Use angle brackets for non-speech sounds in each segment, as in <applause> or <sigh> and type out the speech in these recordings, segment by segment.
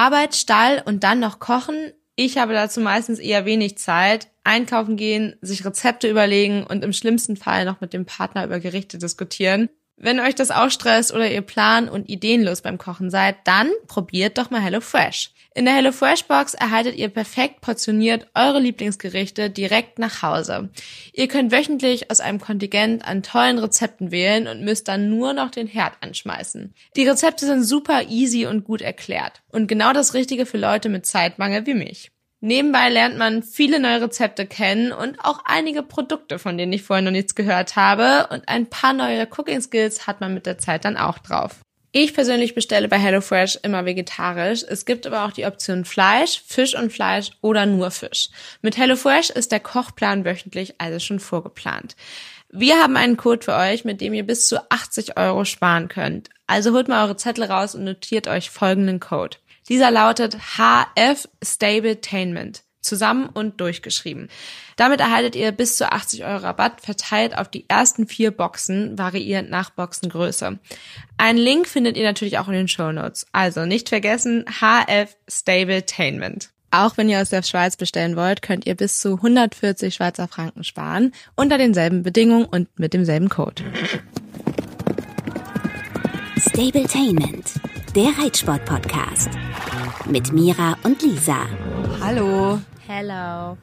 Arbeit, Stall und dann noch kochen. Ich habe dazu meistens eher wenig Zeit. Einkaufen gehen, sich Rezepte überlegen und im schlimmsten Fall noch mit dem Partner über Gerichte diskutieren. Wenn euch das auch stresst oder ihr plan- und ideenlos beim Kochen seid, dann probiert doch mal HelloFresh. In der HelloFresh Box erhaltet ihr perfekt portioniert eure Lieblingsgerichte direkt nach Hause. Ihr könnt wöchentlich aus einem Kontingent an tollen Rezepten wählen und müsst dann nur noch den Herd anschmeißen. Die Rezepte sind super easy und gut erklärt und genau das Richtige für Leute mit Zeitmangel wie mich. Nebenbei lernt man viele neue Rezepte kennen und auch einige Produkte, von denen ich vorher noch nichts gehört habe. Und ein paar neue Cooking Skills hat man mit der Zeit dann auch drauf. Ich persönlich bestelle bei HelloFresh immer vegetarisch. Es gibt aber auch die Option Fleisch, Fisch und Fleisch oder nur Fisch. Mit HelloFresh ist der Kochplan wöchentlich also schon vorgeplant. Wir haben einen Code für euch, mit dem ihr bis zu 80 Euro sparen könnt. Also holt mal eure Zettel raus und notiert euch folgenden Code. Dieser lautet HF Stabletainment. Zusammen und durchgeschrieben. Damit erhaltet ihr bis zu 80 Euro Rabatt verteilt auf die ersten vier Boxen, variierend nach Boxengröße. Einen Link findet ihr natürlich auch in den Show Notes. Also nicht vergessen, HF Stabletainment. Auch wenn ihr aus der Schweiz bestellen wollt, könnt ihr bis zu 140 Schweizer Franken sparen, unter denselben Bedingungen und mit demselben Code. Stabletainment, der Reitsport-Podcast. Mit Mira und Lisa. Hallo. Hello.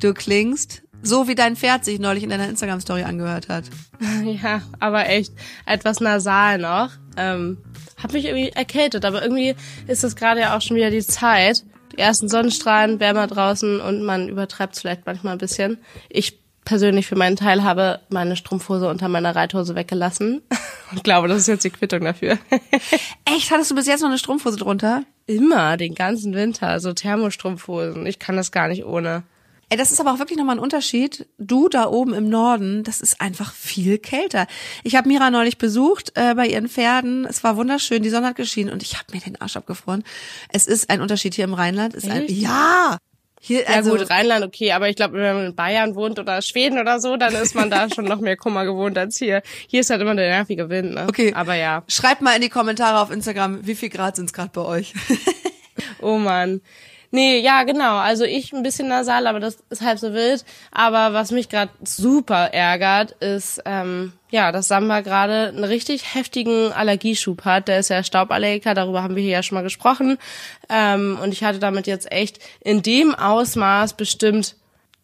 Du klingst so, wie dein Pferd sich neulich in deiner Instagram-Story angehört hat. <laughs> Ja, aber echt etwas nasal noch. Ähm, hab mich irgendwie erkältet, aber irgendwie ist es gerade ja auch schon wieder die Zeit. Die ersten Sonnenstrahlen, wärmer draußen und man übertreibt es vielleicht manchmal ein bisschen. Ich persönlich für meinen Teil habe meine Strumpfhose unter meiner Reithose weggelassen <laughs> und glaube, das ist jetzt die Quittung dafür. <laughs> Echt? Hattest du bis jetzt noch eine Strumpfhose drunter? Immer, den ganzen Winter, so Thermostrumpfhosen. Ich kann das gar nicht ohne. Ey, das ist aber auch wirklich nochmal ein Unterschied. Du da oben im Norden, das ist einfach viel kälter. Ich habe Mira neulich besucht äh, bei ihren Pferden. Es war wunderschön, die Sonne hat geschienen und ich habe mir den Arsch abgefroren. Es ist ein Unterschied hier im Rheinland. Ist ein, ja, hier, ja also, gut, Rheinland okay, aber ich glaube, wenn man in Bayern wohnt oder Schweden oder so, dann ist man da <laughs> schon noch mehr Kummer gewohnt als hier. Hier ist halt immer der nervige Wind, ne? Okay. Aber ja. Schreibt mal in die Kommentare auf Instagram, wie viel Grad sind's gerade bei euch? oh man. Nee, ja, genau. Also ich ein bisschen nasal, aber das ist halb so wild. Aber was mich gerade super ärgert, ist, ähm, ja, dass Samba gerade einen richtig heftigen Allergieschub hat. Der ist ja Stauballergiker, darüber haben wir hier ja schon mal gesprochen. Ähm, und ich hatte damit jetzt echt in dem Ausmaß bestimmt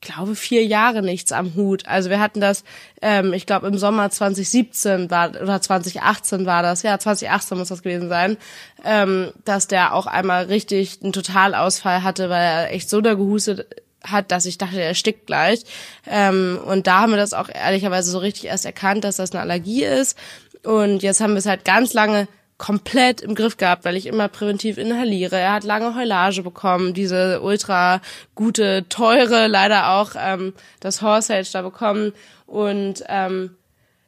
glaube, vier Jahre nichts am Hut. Also wir hatten das, ähm, ich glaube, im Sommer 2017 war oder 2018 war das, ja, 2018 muss das gewesen sein, ähm, dass der auch einmal richtig einen Totalausfall hatte, weil er echt so da gehustet hat, dass ich dachte, er stickt gleich. Ähm, und da haben wir das auch ehrlicherweise so richtig erst erkannt, dass das eine Allergie ist. Und jetzt haben wir es halt ganz lange komplett im Griff gehabt, weil ich immer präventiv inhaliere. Er hat lange Heulage bekommen, diese ultra gute, teure, leider auch ähm, das Horsehage da bekommen und ähm,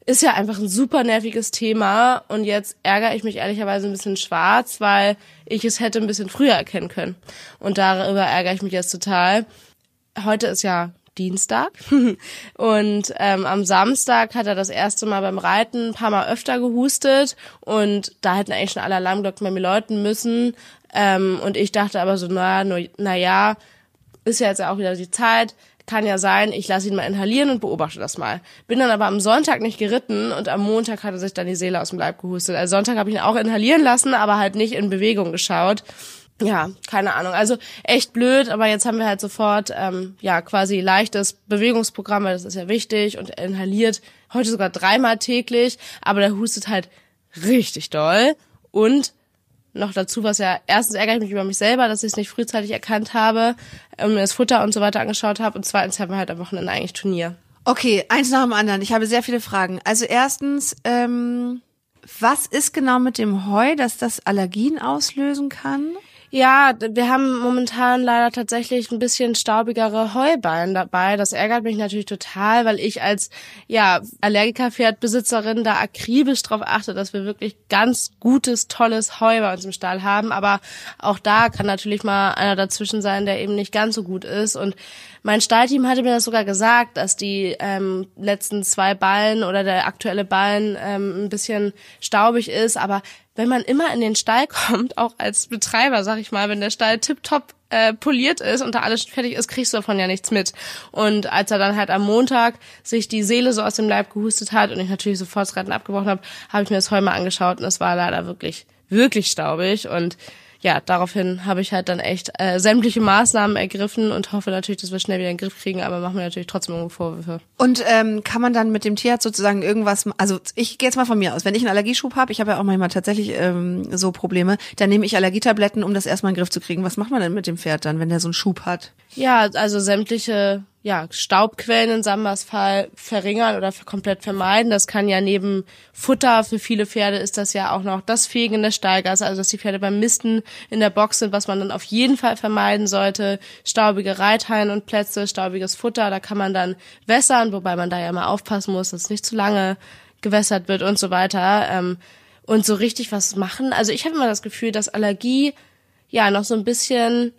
ist ja einfach ein super nerviges Thema und jetzt ärgere ich mich ehrlicherweise ein bisschen schwarz, weil ich es hätte ein bisschen früher erkennen können und darüber ärgere ich mich jetzt total. Heute ist ja Dienstag. <laughs> und ähm, am Samstag hat er das erste Mal beim Reiten ein paar Mal öfter gehustet und da hätten eigentlich schon alle Alarmglocken bei mir läuten müssen. Ähm, und ich dachte aber so, na, na ja, ist ja jetzt auch wieder die Zeit. Kann ja sein, ich lasse ihn mal inhalieren und beobachte das mal. Bin dann aber am Sonntag nicht geritten und am Montag hat er sich dann die Seele aus dem Leib gehustet. Also Sonntag habe ich ihn auch inhalieren lassen, aber halt nicht in Bewegung geschaut ja, keine Ahnung. Also echt blöd, aber jetzt haben wir halt sofort ähm, ja quasi leichtes Bewegungsprogramm, weil das ist ja wichtig und er inhaliert heute sogar dreimal täglich, aber der hustet halt richtig doll und noch dazu, was ja erstens ärgere ich mich über mich selber, dass ich es nicht frühzeitig erkannt habe, ähm, mir das Futter und so weiter angeschaut habe und zweitens haben wir halt am Wochenende eigentlich Turnier. Okay, eins nach dem anderen. Ich habe sehr viele Fragen. Also erstens, ähm, was ist genau mit dem Heu, dass das Allergien auslösen kann? Ja, wir haben momentan leider tatsächlich ein bisschen staubigere Heuballen dabei. Das ärgert mich natürlich total, weil ich als ja Allergiker-Pferdbesitzerin da akribisch darauf achte, dass wir wirklich ganz gutes, tolles Heu bei uns im Stall haben. Aber auch da kann natürlich mal einer dazwischen sein, der eben nicht ganz so gut ist. Und mein Stallteam hatte mir das sogar gesagt, dass die ähm, letzten zwei Ballen oder der aktuelle Ballen ähm, ein bisschen staubig ist. Aber wenn man immer in den Stall <laughs> kommt, auch als Betreiber, sag ich mal, wenn der Stall tipptopp äh, poliert ist und da alles fertig ist, kriegst du davon ja nichts mit. Und als er dann halt am Montag sich die Seele so aus dem Leib gehustet hat und ich natürlich sofort Rennen abgebrochen habe, habe ich mir das heu mal angeschaut und es war leider wirklich, wirklich staubig und ja, daraufhin habe ich halt dann echt äh, sämtliche Maßnahmen ergriffen und hoffe natürlich, dass wir schnell wieder in den Griff kriegen, aber machen wir natürlich trotzdem irgendwo Vorwürfe. Und ähm, kann man dann mit dem Tierarzt sozusagen irgendwas, also ich gehe jetzt mal von mir aus, wenn ich einen Allergieschub habe, ich habe ja auch manchmal tatsächlich ähm, so Probleme, dann nehme ich Allergietabletten, um das erstmal in den Griff zu kriegen. Was macht man denn mit dem Pferd dann, wenn der so einen Schub hat? Ja, also sämtliche ja, Staubquellen in Sambas Fall verringern oder komplett vermeiden. Das kann ja neben Futter für viele Pferde ist das ja auch noch das Fegen des Steigers, also dass die Pferde beim Misten in der Box sind, was man dann auf jeden Fall vermeiden sollte. Staubige Reithallen und Plätze, staubiges Futter, da kann man dann wässern, wobei man da ja mal aufpassen muss, dass es nicht zu lange gewässert wird und so weiter. Ähm, und so richtig was machen. Also ich habe immer das Gefühl, dass Allergie ja noch so ein bisschen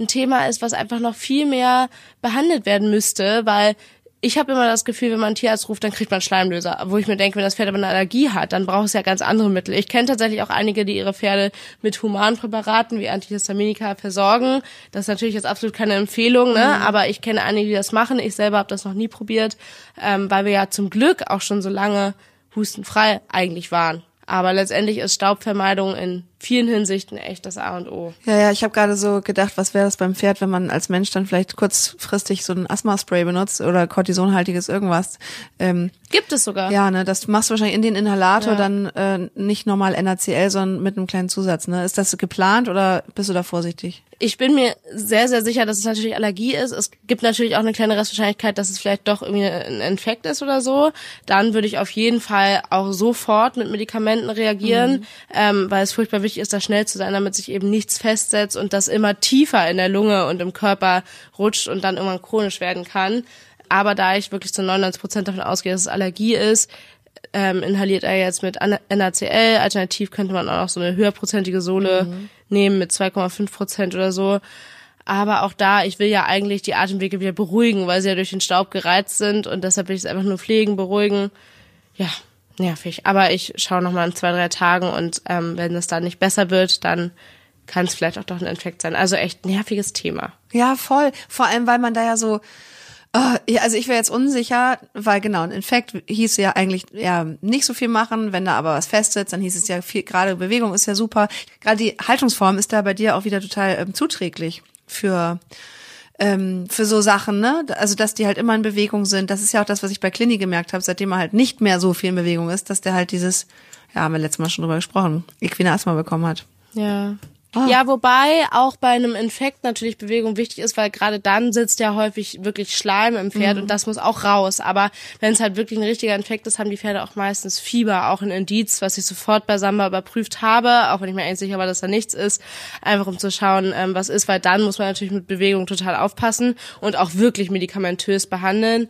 ein Thema ist, was einfach noch viel mehr behandelt werden müsste, weil ich habe immer das Gefühl, wenn man einen Tierarzt ruft, dann kriegt man Schleimlöser. Wo ich mir denke, wenn das Pferd aber eine Allergie hat, dann braucht es ja ganz andere Mittel. Ich kenne tatsächlich auch einige, die ihre Pferde mit humanen Präparaten wie Antihistaminika versorgen. Das ist natürlich jetzt absolut keine Empfehlung, ne? Mhm. aber ich kenne einige, die das machen. Ich selber habe das noch nie probiert, ähm, weil wir ja zum Glück auch schon so lange hustenfrei eigentlich waren. Aber letztendlich ist Staubvermeidung in vielen Hinsichten echt das A und O. Ja, ja, ich habe gerade so gedacht, was wäre das beim Pferd, wenn man als Mensch dann vielleicht kurzfristig so ein Asthma-Spray benutzt oder kortisonhaltiges irgendwas. Ähm, Gibt es sogar. Ja, ne, das machst du wahrscheinlich in den Inhalator ja. dann äh, nicht normal NaCl, sondern mit einem kleinen Zusatz. Ne? Ist das geplant oder bist du da vorsichtig? Ich bin mir sehr, sehr sicher, dass es natürlich Allergie ist. Es gibt natürlich auch eine kleine Restwahrscheinlichkeit, dass es vielleicht doch irgendwie ein Infekt ist oder so. Dann würde ich auf jeden Fall auch sofort mit Medikamenten reagieren, mhm. ähm, weil es furchtbar wichtig wichtig ist, da schnell zu sein, damit sich eben nichts festsetzt und das immer tiefer in der Lunge und im Körper rutscht und dann irgendwann chronisch werden kann. Aber da ich wirklich zu 99 Prozent davon ausgehe, dass es Allergie ist, ähm, inhaliert er jetzt mit NaCl. Alternativ könnte man auch noch so eine höherprozentige Sohle mhm. nehmen mit 2,5 Prozent oder so. Aber auch da, ich will ja eigentlich die Atemwege wieder beruhigen, weil sie ja durch den Staub gereizt sind und deshalb will ich es einfach nur pflegen, beruhigen. Ja, nervig. Aber ich schaue noch mal in zwei, drei Tagen und ähm, wenn es dann nicht besser wird, dann kann es vielleicht auch doch ein Infekt sein. Also echt nerviges Thema. Ja, voll. Vor allem, weil man da ja so Uh, also ich wäre jetzt unsicher, weil genau, ein Infekt hieß ja eigentlich ja nicht so viel machen, wenn da aber was festsitzt, dann hieß es ja viel, gerade Bewegung ist ja super. Gerade die Haltungsform ist da bei dir auch wieder total ähm, zuträglich für ähm, für so Sachen, ne? Also dass die halt immer in Bewegung sind. Das ist ja auch das, was ich bei Clini gemerkt habe, seitdem er halt nicht mehr so viel in Bewegung ist, dass der halt dieses, ja, haben wir letztes Mal schon drüber gesprochen, Equinasma bekommen hat. Ja. Oh. Ja, wobei auch bei einem Infekt natürlich Bewegung wichtig ist, weil gerade dann sitzt ja häufig wirklich Schleim im Pferd mhm. und das muss auch raus. Aber wenn es halt wirklich ein richtiger Infekt ist, haben die Pferde auch meistens Fieber, auch ein Indiz, was ich sofort bei Samba überprüft habe, auch wenn ich mir eigentlich sicher war, dass da nichts ist, einfach um zu schauen, ähm, was ist, weil dann muss man natürlich mit Bewegung total aufpassen und auch wirklich medikamentös behandeln.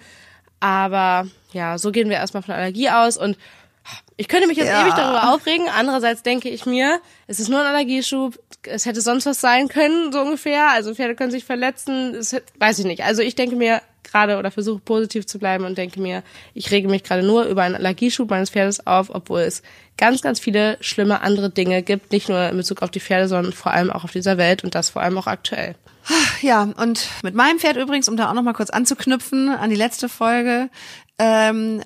Aber ja, so gehen wir erstmal von Allergie aus und ich könnte mich jetzt ja. ewig darüber aufregen. Andererseits denke ich mir, es ist nur ein Allergieschub. Es hätte sonst was sein können, so ungefähr. Also Pferde können sich verletzen. Es, weiß ich nicht. Also ich denke mir gerade oder versuche positiv zu bleiben und denke mir, ich rege mich gerade nur über einen Allergieschub meines Pferdes auf, obwohl es ganz, ganz viele schlimme andere Dinge gibt. Nicht nur in Bezug auf die Pferde, sondern vor allem auch auf dieser Welt und das vor allem auch aktuell. Ja, und mit meinem Pferd übrigens, um da auch noch mal kurz anzuknüpfen an die letzte Folge, ähm,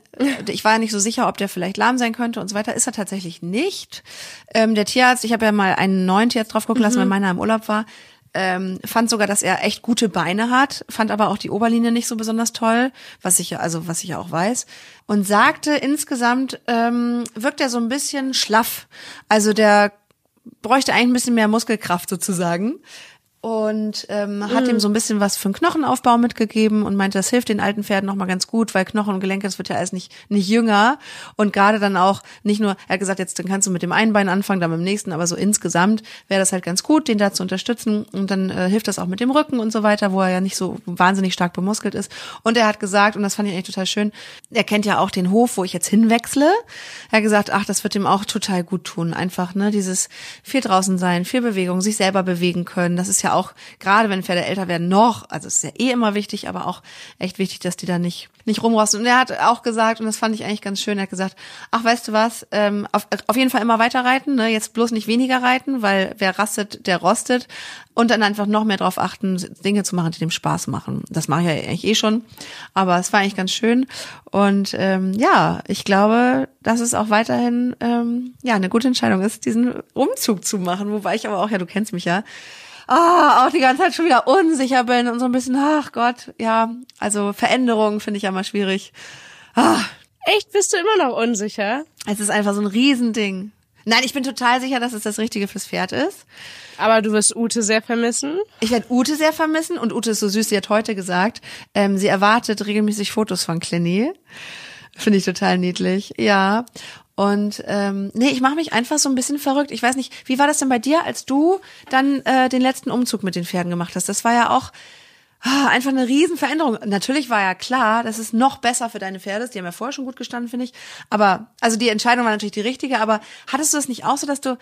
ich war ja nicht so sicher, ob der vielleicht lahm sein könnte und so weiter. Ist er tatsächlich nicht. Ähm, der Tierarzt, ich habe ja mal einen neuen Tierarzt drauf gucken lassen, mhm. weil meiner im Urlaub war, ähm, fand sogar, dass er echt gute Beine hat, fand aber auch die Oberlinie nicht so besonders toll, was ich ja, also was ich ja auch weiß, und sagte insgesamt ähm, wirkt er so ein bisschen schlaff. Also der bräuchte eigentlich ein bisschen mehr Muskelkraft sozusagen und ähm, mhm. hat ihm so ein bisschen was für einen Knochenaufbau mitgegeben und meinte, das hilft den alten Pferden nochmal ganz gut, weil Knochen und Gelenke, das wird ja alles nicht, nicht jünger. Und gerade dann auch nicht nur, er hat gesagt, jetzt dann kannst du mit dem einen Bein anfangen, dann mit dem nächsten, aber so insgesamt wäre das halt ganz gut, den da zu unterstützen. Und dann äh, hilft das auch mit dem Rücken und so weiter, wo er ja nicht so wahnsinnig stark bemuskelt ist. Und er hat gesagt, und das fand ich eigentlich total schön, er kennt ja auch den Hof, wo ich jetzt hinwechsle, er hat gesagt, ach, das wird ihm auch total gut tun, einfach, ne, dieses viel draußen sein, viel Bewegung, sich selber bewegen können, das ist ja auch, gerade wenn Pferde älter werden, noch, also es ist ja eh immer wichtig, aber auch echt wichtig, dass die da nicht nicht rumrosten. Und er hat auch gesagt, und das fand ich eigentlich ganz schön, er hat gesagt, ach, weißt du was, ähm, auf, auf jeden Fall immer weiter reiten, ne? jetzt bloß nicht weniger reiten, weil wer rastet, der rostet. Und dann einfach noch mehr darauf achten, Dinge zu machen, die dem Spaß machen. Das mache ich ja eigentlich eh schon. Aber es war eigentlich ganz schön. Und ähm, ja, ich glaube, dass es auch weiterhin ähm, ja eine gute Entscheidung ist, diesen Umzug zu machen. Wobei ich aber auch, ja, du kennst mich ja, ah, auch die ganze Zeit schon wieder unsicher bin und so ein bisschen, ach Gott, ja, also Veränderungen finde ich ja mal schwierig. Ah. Echt, bist du immer noch unsicher? Es ist einfach so ein Riesending. Nein, ich bin total sicher, dass es das Richtige fürs Pferd ist. Aber du wirst Ute sehr vermissen? Ich werde Ute sehr vermissen und Ute ist so süß, sie hat heute gesagt, ähm, sie erwartet regelmäßig Fotos von Clinny. Finde ich total niedlich. Ja. Und ähm, nee, ich mache mich einfach so ein bisschen verrückt. Ich weiß nicht, wie war das denn bei dir, als du dann äh, den letzten Umzug mit den Pferden gemacht hast? Das war ja auch ah, einfach eine Riesenveränderung. Natürlich war ja klar, das ist noch besser für deine Pferde. Die haben ja vorher schon gut gestanden, finde ich. Aber also die Entscheidung war natürlich die richtige. Aber hattest du das nicht auch so, dass du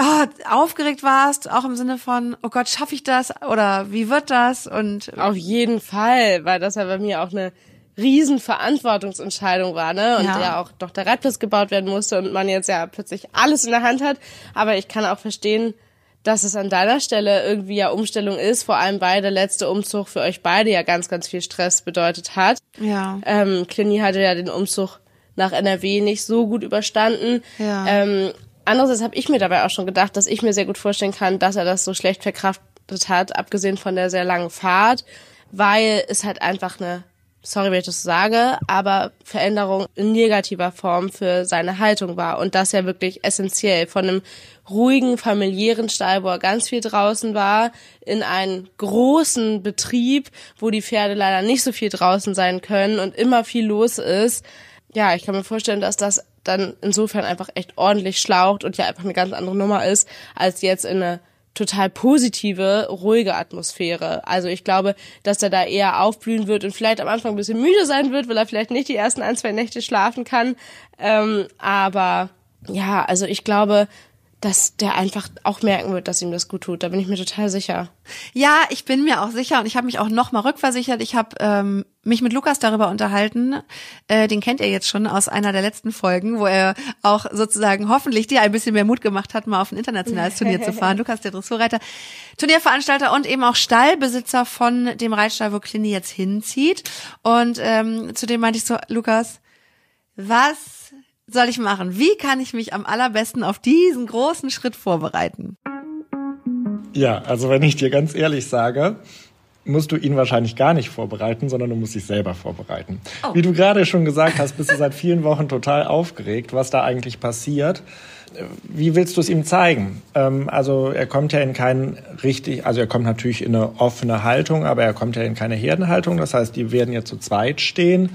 oh, aufgeregt warst, auch im Sinne von, oh Gott, schaffe ich das oder wie wird das? Und auf jeden Fall, weil das ja bei mir auch eine Riesenverantwortungsentscheidung war, ne? Und ja. ja auch doch der Reitplatz gebaut werden musste und man jetzt ja plötzlich alles in der Hand hat. Aber ich kann auch verstehen, dass es an deiner Stelle irgendwie ja Umstellung ist, vor allem weil der letzte Umzug für euch beide ja ganz, ganz viel Stress bedeutet hat. Ja. Ähm, Clini hatte ja den Umzug nach NRW nicht so gut überstanden. Ja. Ähm, andererseits habe ich mir dabei auch schon gedacht, dass ich mir sehr gut vorstellen kann, dass er das so schlecht verkraftet hat, abgesehen von der sehr langen Fahrt, weil es halt einfach eine sorry, wenn ich das sage, aber Veränderung in negativer Form für seine Haltung war. Und das ja wirklich essentiell. Von einem ruhigen, familiären Stall, wo er ganz viel draußen war, in einen großen Betrieb, wo die Pferde leider nicht so viel draußen sein können und immer viel los ist. Ja, ich kann mir vorstellen, dass das dann insofern einfach echt ordentlich schlaucht und ja einfach eine ganz andere Nummer ist, als jetzt in eine total positive, ruhige Atmosphäre. Also ich glaube, dass er da eher aufblühen wird und vielleicht am Anfang ein bisschen müde sein wird, weil er vielleicht nicht die ersten ein, zwei Nächte schlafen kann. Ähm, aber ja, also ich glaube, dass der einfach auch merken wird, dass ihm das gut tut. Da bin ich mir total sicher. Ja, ich bin mir auch sicher und ich habe mich auch noch mal rückversichert. Ich habe ähm, mich mit Lukas darüber unterhalten. Äh, den kennt ihr jetzt schon aus einer der letzten Folgen, wo er auch sozusagen hoffentlich dir ein bisschen mehr Mut gemacht hat, mal auf ein internationales <laughs> Turnier zu fahren. Lukas, der Dressurreiter, Turnierveranstalter und eben auch Stallbesitzer von dem Reitstall, wo Clini jetzt hinzieht. Und ähm, zudem meinte ich so, Lukas, was soll ich machen? Wie kann ich mich am allerbesten auf diesen großen Schritt vorbereiten? Ja, also wenn ich dir ganz ehrlich sage, musst du ihn wahrscheinlich gar nicht vorbereiten, sondern du musst dich selber vorbereiten. Oh. Wie du gerade schon gesagt hast, bist du seit vielen Wochen total aufgeregt, was da eigentlich passiert. Wie willst du es ihm zeigen? Ähm, also er kommt ja in keinen richtig, also er kommt natürlich in eine offene Haltung, aber er kommt ja in keine Herdenhaltung. Das heißt, die werden ja zu zweit stehen.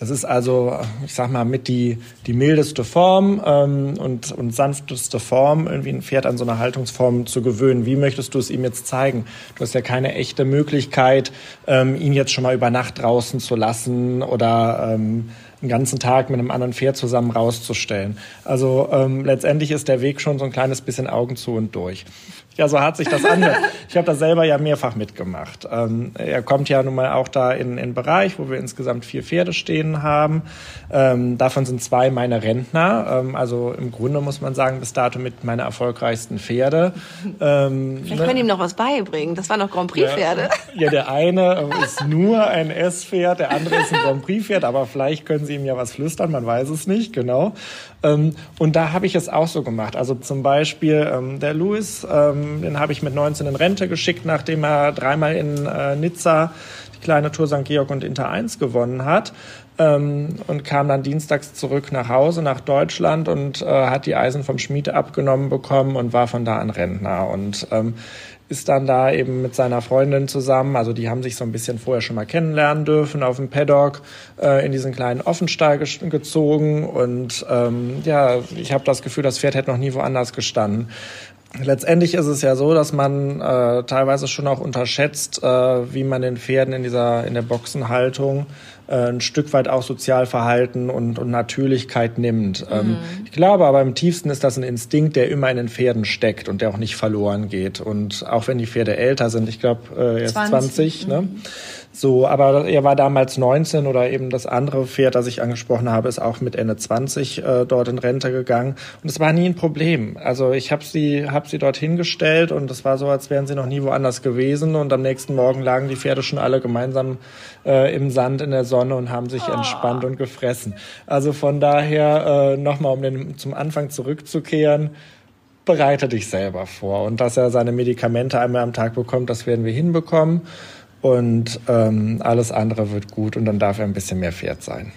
Das ist also, ich sag mal, mit die, die mildeste Form ähm, und, und sanfteste Form, irgendwie ein Pferd an so eine Haltungsform zu gewöhnen. Wie möchtest du es ihm jetzt zeigen? Du hast ja keine echte Möglichkeit, ähm, ihn jetzt schon mal über Nacht draußen zu lassen oder ähm, einen ganzen Tag mit einem anderen Pferd zusammen rauszustellen. Also ähm, letztendlich ist der Weg schon so ein kleines bisschen Augen zu und durch. Ja, so hat sich das angehört. <laughs> Ich habe das selber ja mehrfach mitgemacht. Ähm, er kommt ja nun mal auch da in einen Bereich, wo wir insgesamt vier Pferde stehen haben. Ähm, davon sind zwei meine Rentner. Ähm, also im Grunde muss man sagen, bis dato mit meine erfolgreichsten Pferde. Ähm, Vielleicht können ne? ihm noch was beibringen. Das waren noch Grand Prix-Pferde. Ja, <laughs> ja, der eine ist nur ein S-Pferd, der andere ist ein Grand Prix-Pferd, aber vielleicht können Sie ihm ja was flüstern, man weiß es nicht, genau. Ähm, und da habe ich es auch so gemacht. Also zum Beispiel ähm, der Louis, den habe ich mit 19 in Rente geschickt, nachdem er dreimal in äh, Nizza die kleine Tour St. Georg und Inter 1 gewonnen hat. Ähm, und kam dann dienstags zurück nach Hause, nach Deutschland und äh, hat die Eisen vom Schmied abgenommen bekommen und war von da an Rentner. Und ähm, ist dann da eben mit seiner Freundin zusammen, also die haben sich so ein bisschen vorher schon mal kennenlernen dürfen auf dem Paddock äh, in diesen kleinen Offenstall ge gezogen und ähm, ja, ich habe das Gefühl, das Pferd hätte noch nie woanders gestanden. Letztendlich ist es ja so, dass man äh, teilweise schon auch unterschätzt, äh, wie man den Pferden in dieser in der Boxenhaltung ein Stück weit auch Sozialverhalten und, und Natürlichkeit nimmt. Ähm, mhm. ich glaube aber im tiefsten ist das ein Instinkt, der immer in den Pferden steckt und der auch nicht verloren geht. Und auch wenn die Pferde älter sind, ich glaube, äh, er ist 20, 20 ne? Mhm. So, aber er war damals 19 oder eben das andere Pferd, das ich angesprochen habe, ist auch mit Ende 20 äh, dort in Rente gegangen. Und es war nie ein Problem. Also ich habe sie, hab sie dort hingestellt und es war so, als wären sie noch nie woanders gewesen. Und am nächsten Morgen lagen die Pferde schon alle gemeinsam äh, im Sand in der Sonne und haben sich oh. entspannt und gefressen. Also von daher äh, nochmal, um den, zum Anfang zurückzukehren, bereite dich selber vor. Und dass er seine Medikamente einmal am Tag bekommt, das werden wir hinbekommen und ähm, alles andere wird gut und dann darf er ein bisschen mehr Pferd sein.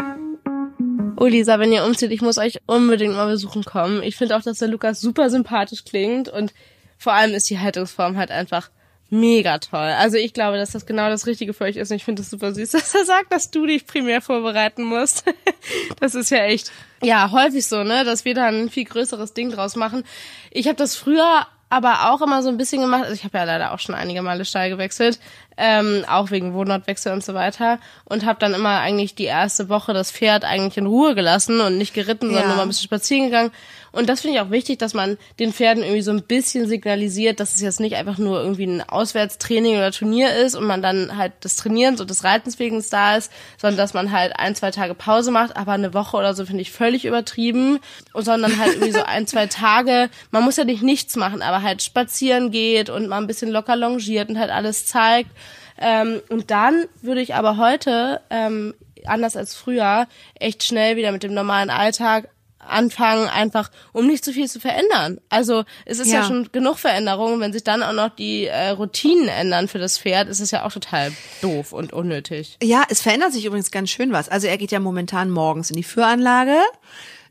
Oh Lisa, wenn ihr umzieht, ich muss euch unbedingt mal besuchen kommen. Ich finde auch, dass der Lukas super sympathisch klingt und vor allem ist die Haltungsform halt einfach mega toll. Also ich glaube, dass das genau das Richtige für euch ist und ich finde es super süß, <laughs> dass er sagt, dass du dich primär vorbereiten musst. <laughs> das ist ja echt, ja, häufig so, ne, dass wir da ein viel größeres Ding draus machen. Ich habe das früher aber auch immer so ein bisschen gemacht. Also ich habe ja leider auch schon einige Male Stall gewechselt, ähm, auch wegen Wohnortwechsel und so weiter. Und habe dann immer eigentlich die erste Woche das Pferd eigentlich in Ruhe gelassen und nicht geritten, sondern nur mal ein bisschen spazieren gegangen. Und das finde ich auch wichtig, dass man den Pferden irgendwie so ein bisschen signalisiert, dass es jetzt nicht einfach nur irgendwie ein Auswärtstraining oder Turnier ist und man dann halt des Trainierens und des Reitens wegen da ist, sondern dass man halt ein, zwei Tage Pause macht, aber eine Woche oder so finde ich völlig übertrieben. Und sondern halt irgendwie so ein, zwei Tage, man muss ja nicht nichts machen, aber halt spazieren geht und mal ein bisschen locker longiert und halt alles zeigt. Ähm, und dann würde ich aber heute, ähm, anders als früher, echt schnell wieder mit dem normalen Alltag anfangen, einfach um nicht zu viel zu verändern. Also es ist ja, ja schon genug Veränderungen, wenn sich dann auch noch die äh, Routinen ändern für das Pferd, ist es ja auch total doof und unnötig. Ja, es verändert sich übrigens ganz schön was. Also er geht ja momentan morgens in die Führanlage.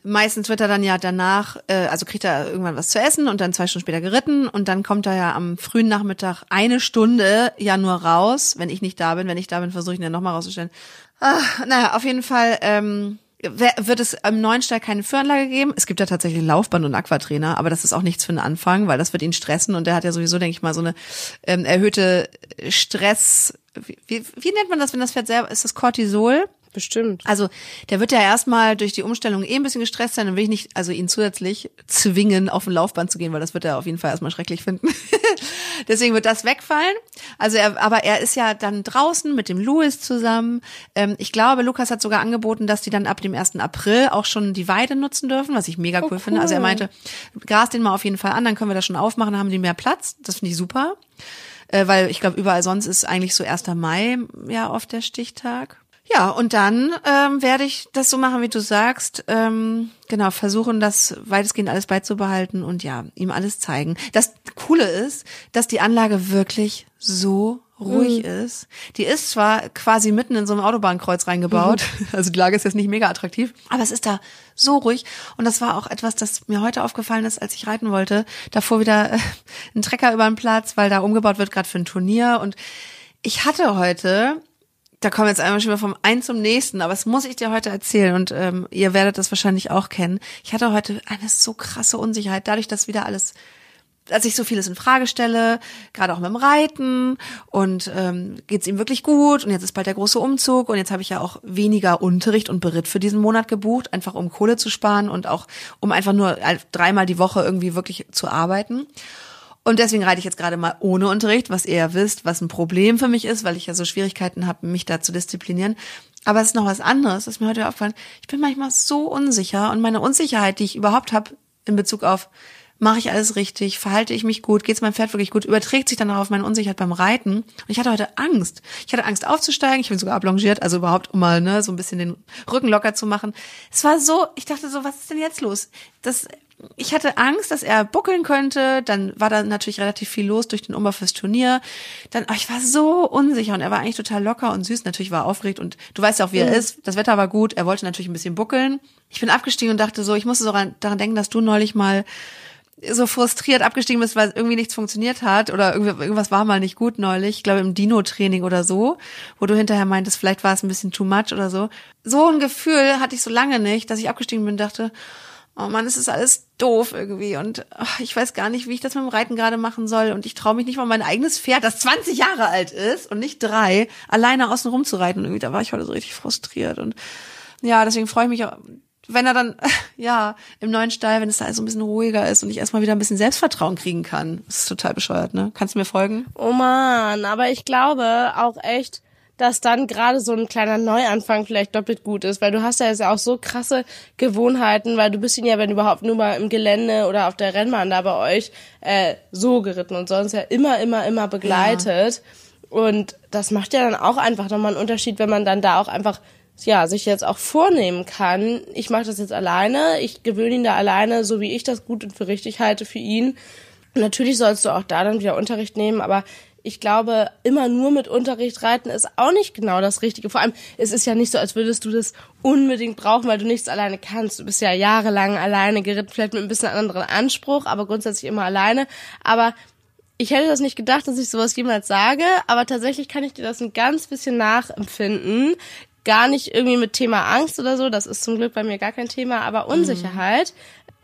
Meistens wird er dann ja danach, äh, also kriegt er irgendwann was zu essen und dann zwei Stunden später geritten und dann kommt er ja am frühen Nachmittag eine Stunde ja nur raus, wenn ich nicht da bin. Wenn ich da bin, versuche ich ihn dann nochmal rauszustellen. Ah, naja, auf jeden Fall ähm, wird es im neuen Stall keine Führanlage geben. Es gibt ja tatsächlich Laufband und Aquatrainer, aber das ist auch nichts für den Anfang, weil das wird ihn stressen und der hat ja sowieso, denke ich mal, so eine ähm, erhöhte Stress. Wie, wie, wie nennt man das, wenn das Pferd selber ist? Das Cortisol? Bestimmt. Also der wird ja erstmal durch die Umstellung eh ein bisschen gestresst sein. Dann will ich nicht, also ihn zusätzlich zwingen, auf ein Laufband zu gehen, weil das wird er auf jeden Fall erstmal schrecklich finden. <laughs> Deswegen wird das wegfallen. Also er, aber er ist ja dann draußen mit dem Louis zusammen. Ähm, ich glaube, Lukas hat sogar angeboten, dass die dann ab dem 1. April auch schon die Weide nutzen dürfen, was ich mega cool, oh, cool. finde. Also er meinte, gras den mal auf jeden Fall an, dann können wir das schon aufmachen, haben die mehr Platz. Das finde ich super. Äh, weil ich glaube, überall sonst ist eigentlich so 1. Mai ja oft der Stichtag. Ja, und dann ähm, werde ich das so machen, wie du sagst. Ähm, genau, versuchen, das weitestgehend alles beizubehalten und ja, ihm alles zeigen. Das Coole ist, dass die Anlage wirklich so ruhig mhm. ist. Die ist zwar quasi mitten in so einem Autobahnkreuz reingebaut, mhm. <laughs> also die Lage ist jetzt nicht mega attraktiv, aber es ist da so ruhig. Und das war auch etwas, das mir heute aufgefallen ist, als ich reiten wollte. Davor wieder äh, ein Trecker über den Platz, weil da umgebaut wird, gerade für ein Turnier. Und ich hatte heute da kommen jetzt einmal schon mal vom einen zum nächsten, aber das muss ich dir heute erzählen und ähm, ihr werdet das wahrscheinlich auch kennen. Ich hatte heute eine so krasse Unsicherheit, dadurch, dass wieder alles, dass ich so vieles in Frage stelle, gerade auch mit dem Reiten und ähm, geht ihm wirklich gut und jetzt ist bald der große Umzug und jetzt habe ich ja auch weniger Unterricht und Beritt für diesen Monat gebucht, einfach um Kohle zu sparen und auch um einfach nur dreimal die Woche irgendwie wirklich zu arbeiten. Und deswegen reite ich jetzt gerade mal ohne Unterricht, was ihr ja wisst, was ein Problem für mich ist, weil ich ja so Schwierigkeiten habe, mich da zu disziplinieren. Aber es ist noch was anderes, ist mir heute aufgefallen. Ich bin manchmal so unsicher und meine Unsicherheit, die ich überhaupt habe in Bezug auf, mache ich alles richtig, verhalte ich mich gut, geht's meinem Pferd wirklich gut, überträgt sich dann auch auf meine Unsicherheit beim Reiten. Und ich hatte heute Angst. Ich hatte Angst aufzusteigen, ich bin sogar ablongiert, also überhaupt um mal ne, so ein bisschen den Rücken locker zu machen. Es war so, ich dachte so, was ist denn jetzt los? Das ich hatte Angst, dass er buckeln könnte. Dann war da natürlich relativ viel los durch den Umbau fürs Turnier. Dann, oh, ich war so unsicher und er war eigentlich total locker und süß. Natürlich war er aufgeregt und du weißt ja auch, wie er mhm. ist. Das Wetter war gut. Er wollte natürlich ein bisschen buckeln. Ich bin abgestiegen und dachte so, ich musste so daran denken, dass du neulich mal so frustriert abgestiegen bist, weil irgendwie nichts funktioniert hat oder irgendwas war mal nicht gut neulich, ich glaube im Dino-Training oder so, wo du hinterher meintest, vielleicht war es ein bisschen too much oder so. So ein Gefühl hatte ich so lange nicht, dass ich abgestiegen bin und dachte, oh Mann, es ist alles doof irgendwie und ach, ich weiß gar nicht, wie ich das mit dem Reiten gerade machen soll und ich traue mich nicht mal mein eigenes Pferd, das 20 Jahre alt ist und nicht drei, alleine außen rum zu reiten. Und irgendwie da war ich heute so richtig frustriert und ja, deswegen freue ich mich, wenn er dann, <laughs> ja, im neuen Stall, wenn es da so ein bisschen ruhiger ist und ich erstmal wieder ein bisschen Selbstvertrauen kriegen kann. Das ist total bescheuert, ne? Kannst du mir folgen? Oh man, aber ich glaube auch echt, dass dann gerade so ein kleiner Neuanfang vielleicht doppelt gut ist, weil du hast ja jetzt auch so krasse Gewohnheiten, weil du bist ihn ja, wenn überhaupt, nur mal im Gelände oder auf der Rennbahn da bei euch äh, so geritten und sonst ja immer, immer, immer begleitet. Ja. Und das macht ja dann auch einfach nochmal einen Unterschied, wenn man dann da auch einfach ja, sich jetzt auch vornehmen kann, ich mache das jetzt alleine, ich gewöhne ihn da alleine, so wie ich das gut und für richtig halte für ihn. Natürlich sollst du auch da dann wieder Unterricht nehmen, aber ich glaube, immer nur mit Unterricht reiten ist auch nicht genau das Richtige. Vor allem, es ist ja nicht so, als würdest du das unbedingt brauchen, weil du nichts alleine kannst. Du bist ja jahrelang alleine geritten, vielleicht mit ein bisschen anderen Anspruch, aber grundsätzlich immer alleine. Aber ich hätte das nicht gedacht, dass ich sowas jemals sage, aber tatsächlich kann ich dir das ein ganz bisschen nachempfinden. Gar nicht irgendwie mit Thema Angst oder so, das ist zum Glück bei mir gar kein Thema, aber Unsicherheit,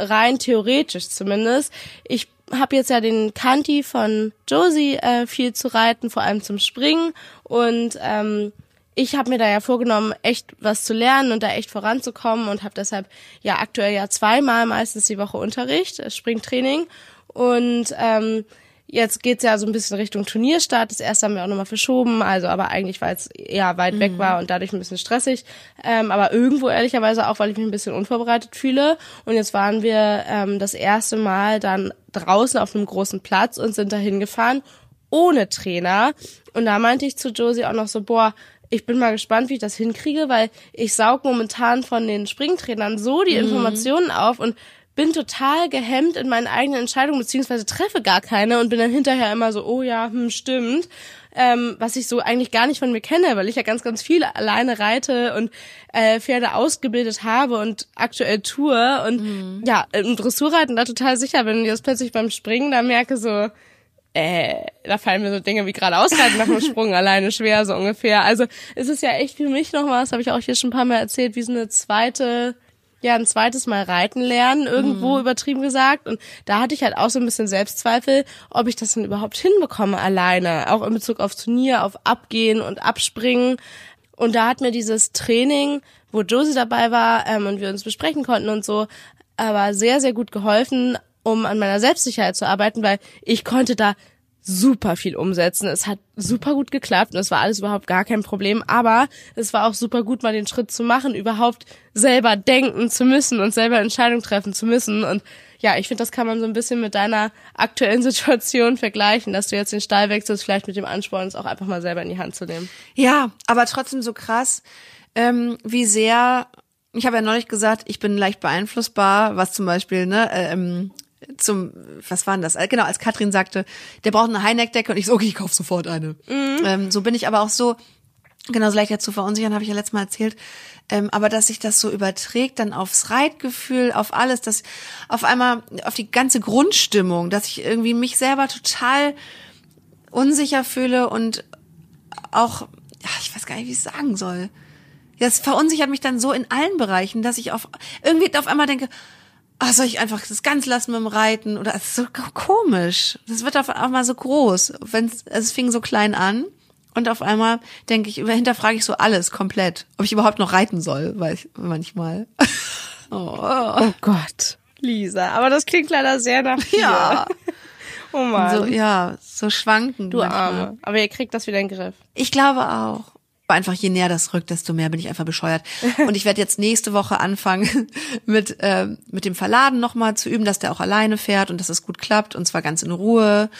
mhm. rein theoretisch zumindest. Ich habe jetzt ja den Kanti von Josie äh, viel zu reiten, vor allem zum Springen. Und ähm, ich habe mir da ja vorgenommen, echt was zu lernen und da echt voranzukommen und habe deshalb ja aktuell ja zweimal meistens die Woche Unterricht, äh, Springtraining. Und ähm, Jetzt geht's ja so ein bisschen Richtung Turnierstart. Das erste haben wir auch nochmal verschoben, also aber eigentlich, weil es eher weit mhm. weg war und dadurch ein bisschen stressig. Ähm, aber irgendwo ehrlicherweise auch, weil ich mich ein bisschen unvorbereitet fühle. Und jetzt waren wir ähm, das erste Mal dann draußen auf einem großen Platz und sind dahin gefahren ohne Trainer. Und da meinte ich zu Josie auch noch so, boah, ich bin mal gespannt, wie ich das hinkriege, weil ich saug momentan von den Springtrainern so die mhm. Informationen auf und bin total gehemmt in meinen eigenen Entscheidungen, beziehungsweise treffe gar keine und bin dann hinterher immer so, oh ja, hm, stimmt. Ähm, was ich so eigentlich gar nicht von mir kenne, weil ich ja ganz, ganz viel alleine reite und äh, Pferde ausgebildet habe und aktuell tue. Und mhm. ja, im Dressurreiten da total sicher bin und jetzt plötzlich beim Springen da merke so, äh, da fallen mir so Dinge wie gerade ausreiten nach dem <laughs> Sprung alleine schwer, so ungefähr. Also es ist ja echt für mich noch was, habe ich auch hier schon ein paar Mal erzählt, wie so eine zweite ja ein zweites Mal reiten lernen, irgendwo mhm. übertrieben gesagt. Und da hatte ich halt auch so ein bisschen Selbstzweifel, ob ich das denn überhaupt hinbekomme alleine. Auch in Bezug auf Turnier, auf Abgehen und Abspringen. Und da hat mir dieses Training, wo Josie dabei war ähm, und wir uns besprechen konnten und so, aber sehr, sehr gut geholfen, um an meiner Selbstsicherheit zu arbeiten, weil ich konnte da super viel umsetzen. Es hat super gut geklappt und es war alles überhaupt gar kein Problem. Aber es war auch super gut, mal den Schritt zu machen, überhaupt selber denken zu müssen und selber Entscheidungen treffen zu müssen. Und ja, ich finde, das kann man so ein bisschen mit deiner aktuellen <laughs> Situation vergleichen, dass du jetzt den Stall wechselst, vielleicht mit dem Ansporn, es auch einfach mal selber in die Hand zu nehmen. Ja, aber trotzdem so krass, ähm, wie sehr ich habe ja neulich gesagt, ich bin leicht beeinflussbar, was zum Beispiel ne, ähm, zum, was war denn das? Äh, genau, als Katrin sagte, der braucht eine High-Neck-Decke und ich so, okay, ich kauf sofort eine. Mhm. Ähm, so bin ich aber auch so, genauso leicht zu verunsichern, habe ich ja letztes Mal erzählt. Ähm, aber dass sich das so überträgt dann aufs Reitgefühl, auf alles, dass auf einmal auf die ganze Grundstimmung, dass ich irgendwie mich selber total unsicher fühle und auch, ja, ich weiß gar nicht, wie ich es sagen soll. Das verunsichert mich dann so in allen Bereichen, dass ich auf irgendwie auf einmal denke, ach, soll ich einfach das ganz lassen mit dem Reiten? Oder es ist so komisch. Das wird auf einmal so groß. Wenn's, also es fing so klein an. Und auf einmal denke ich, hinterfrage ich so alles komplett, ob ich überhaupt noch reiten soll, weil ich manchmal. <laughs> oh. oh Gott, Lisa, aber das klingt leider sehr nach dir. Ja. oh Mann. So, ja, so schwanken. Du manchmal. Arme. Aber ihr kriegt das wieder in den Griff. Ich glaube auch einfach je näher das rückt, desto mehr bin ich einfach bescheuert. Und ich werde jetzt nächste Woche anfangen <laughs> mit äh, mit dem Verladen nochmal zu üben, dass der auch alleine fährt und dass es gut klappt und zwar ganz in Ruhe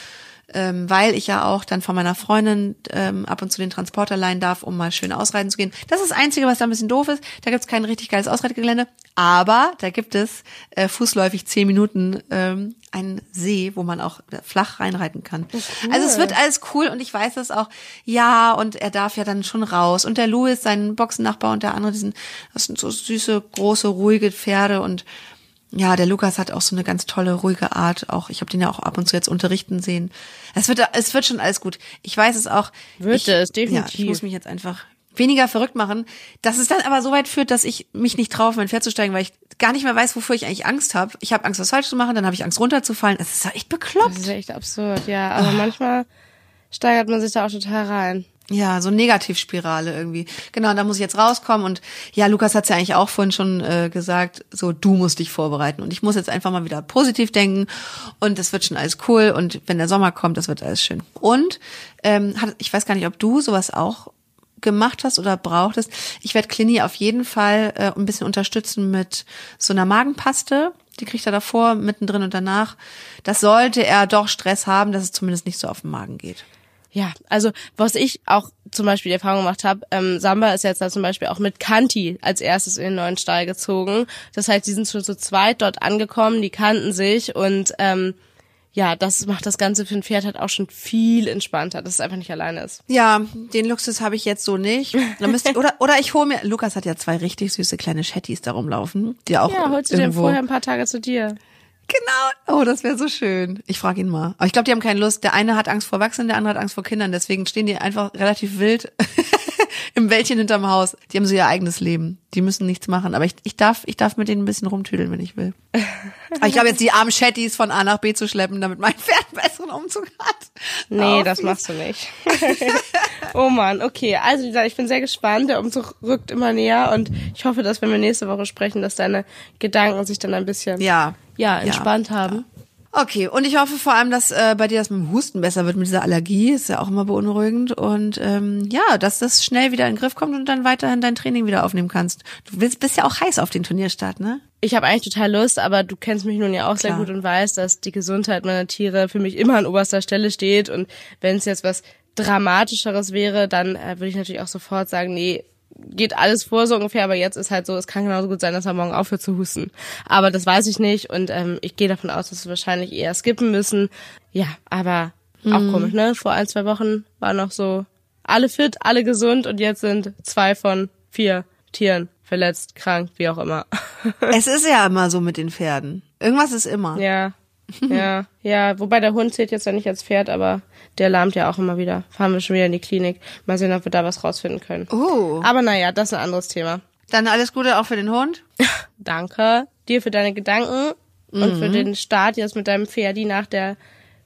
ähm, weil ich ja auch dann von meiner Freundin ähm, ab und zu den Transporter leihen darf, um mal schön ausreiten zu gehen. Das ist das Einzige, was da ein bisschen doof ist. Da gibt's kein richtig geiles Ausreitgelände, aber da gibt es äh, fußläufig zehn Minuten ähm, einen See, wo man auch flach reinreiten kann. Cool. Also es wird alles cool und ich weiß das auch. Ja, und er darf ja dann schon raus. Und der Louis, sein Boxennachbar und der andere, die sind, das sind so süße, große, ruhige Pferde und ja, der Lukas hat auch so eine ganz tolle, ruhige Art. Auch ich habe den ja auch ab und zu jetzt unterrichten sehen. Es wird, es wird schon alles gut. Ich weiß es auch. Wird ich, es definitiv. Ja, ich muss mich jetzt einfach weniger verrückt machen, dass es dann aber so weit führt, dass ich mich nicht traue, auf mein Pferd zu steigen, weil ich gar nicht mehr weiß, wofür ich eigentlich Angst habe. Ich habe Angst, was falsch zu machen, dann habe ich Angst, runterzufallen. Es ist echt bekloppt. Das ist echt absurd, ja. Aber manchmal steigert man sich da auch total rein. Ja, so Negativspirale irgendwie. Genau, da muss ich jetzt rauskommen. Und ja, Lukas hat es ja eigentlich auch vorhin schon äh, gesagt, so du musst dich vorbereiten. Und ich muss jetzt einfach mal wieder positiv denken und es wird schon alles cool. Und wenn der Sommer kommt, das wird alles schön. Und ähm, hat, ich weiß gar nicht, ob du sowas auch gemacht hast oder brauchtest. Ich werde Clini auf jeden Fall äh, ein bisschen unterstützen mit so einer Magenpaste. Die kriegt er davor, mittendrin und danach. Das sollte er doch Stress haben, dass es zumindest nicht so auf den Magen geht. Ja, also was ich auch zum Beispiel die Erfahrung gemacht habe, ähm, Samba ist jetzt da zum Beispiel auch mit Kanti als erstes in den neuen Stall gezogen. Das heißt, die sind schon zu zweit dort angekommen, die kannten sich und ähm, ja, das macht das Ganze für ein Pferd halt auch schon viel entspannter, dass es einfach nicht alleine ist. Ja, den Luxus habe ich jetzt so nicht. Dann müsst ihr, oder, oder ich hole mir, Lukas hat ja zwei richtig süße kleine Chatties da rumlaufen, die auch Ja, holst du den vorher ein paar Tage zu dir. Genau. Oh, das wäre so schön. Ich frage ihn mal. Aber ich glaube, die haben keine Lust. Der eine hat Angst vor Erwachsenen, der andere hat Angst vor Kindern. Deswegen stehen die einfach relativ wild <laughs> im Wäldchen hinterm Haus. Die haben so ihr eigenes Leben. Die müssen nichts machen. Aber ich, ich darf, ich darf mit denen ein bisschen rumtüdeln, wenn ich will. Aber ich glaube jetzt die armen Chatties von A nach B zu schleppen, damit mein Pferd einen besseren Umzug hat. Nee, Oh, das fies. machst du nicht. <laughs> oh man, okay. Also wie gesagt, ich bin sehr gespannt. Der Umzug rückt immer näher und ich hoffe, dass wenn wir nächste Woche sprechen, dass deine Gedanken sich dann ein bisschen Ja. ja, entspannt haben. Okay, und ich hoffe vor allem, dass äh, bei dir das mit dem Husten besser wird mit dieser Allergie. Ist ja auch immer beunruhigend. Und ähm, ja, dass das schnell wieder in den Griff kommt und dann weiterhin dein Training wieder aufnehmen kannst. Du willst, bist ja auch heiß auf den Turnierstart, ne? Ich habe eigentlich total Lust, aber du kennst mich nun ja auch sehr Klar. gut und weißt, dass die Gesundheit meiner Tiere für mich immer an oberster Stelle steht. Und wenn es jetzt was Dramatischeres wäre, dann äh, würde ich natürlich auch sofort sagen, nee, geht alles vor so ungefähr, aber jetzt ist halt so, es kann genauso gut sein, dass er morgen aufhört zu husten. Aber das weiß ich nicht und ähm, ich gehe davon aus, dass wir wahrscheinlich eher skippen müssen. Ja, aber auch komisch, ne? Vor ein, zwei Wochen war noch so alle fit, alle gesund und jetzt sind zwei von vier Tieren verletzt, krank, wie auch immer. <laughs> Es ist ja immer so mit den Pferden. Irgendwas ist immer. Ja, ja, <laughs> ja. Wobei der Hund zählt jetzt ja nicht als Pferd, aber der lahmt ja auch immer wieder. Fahren wir schon wieder in die Klinik. Mal sehen, ob wir da was rausfinden können. Oh. Aber naja, das ist ein anderes Thema. Dann alles Gute auch für den Hund. <laughs> Danke dir für deine Gedanken und für den Start jetzt mit deinem Pferdi nach der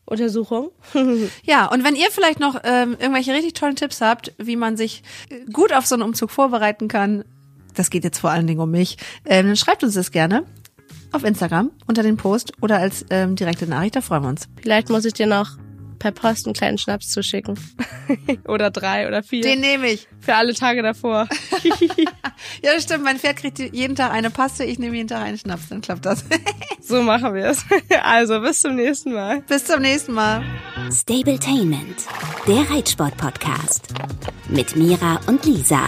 Untersuchung. <laughs> Ja, und wenn ihr vielleicht noch ähm, irgendwelche richtig tollen Tipps habt, wie man sich äh, gut auf so einen Umzug vorbereiten kann, das geht jetzt vor allen Dingen um mich, ähm, dann schreibt uns das gerne auf Instagram unter den Post oder als ähm, direkte Nachricht, da freuen wir uns. Vielleicht muss ich dir noch per Post einen kleinen Schnaps zuschicken. <laughs> oder drei oder vier. Den nehme ich. für alle Tage davor. <laughs> Ja, das stimmt, mein Pferd kriegt jeden Tag eine Paste, ich nehme jeden Tag einen Schnaps, dann klappt das. <laughs> so machen wir es. Also, bis zum nächsten Mal. Bis zum nächsten Mal. Stabletainment, der Reitsport-Podcast. Mit Mira und Lisa.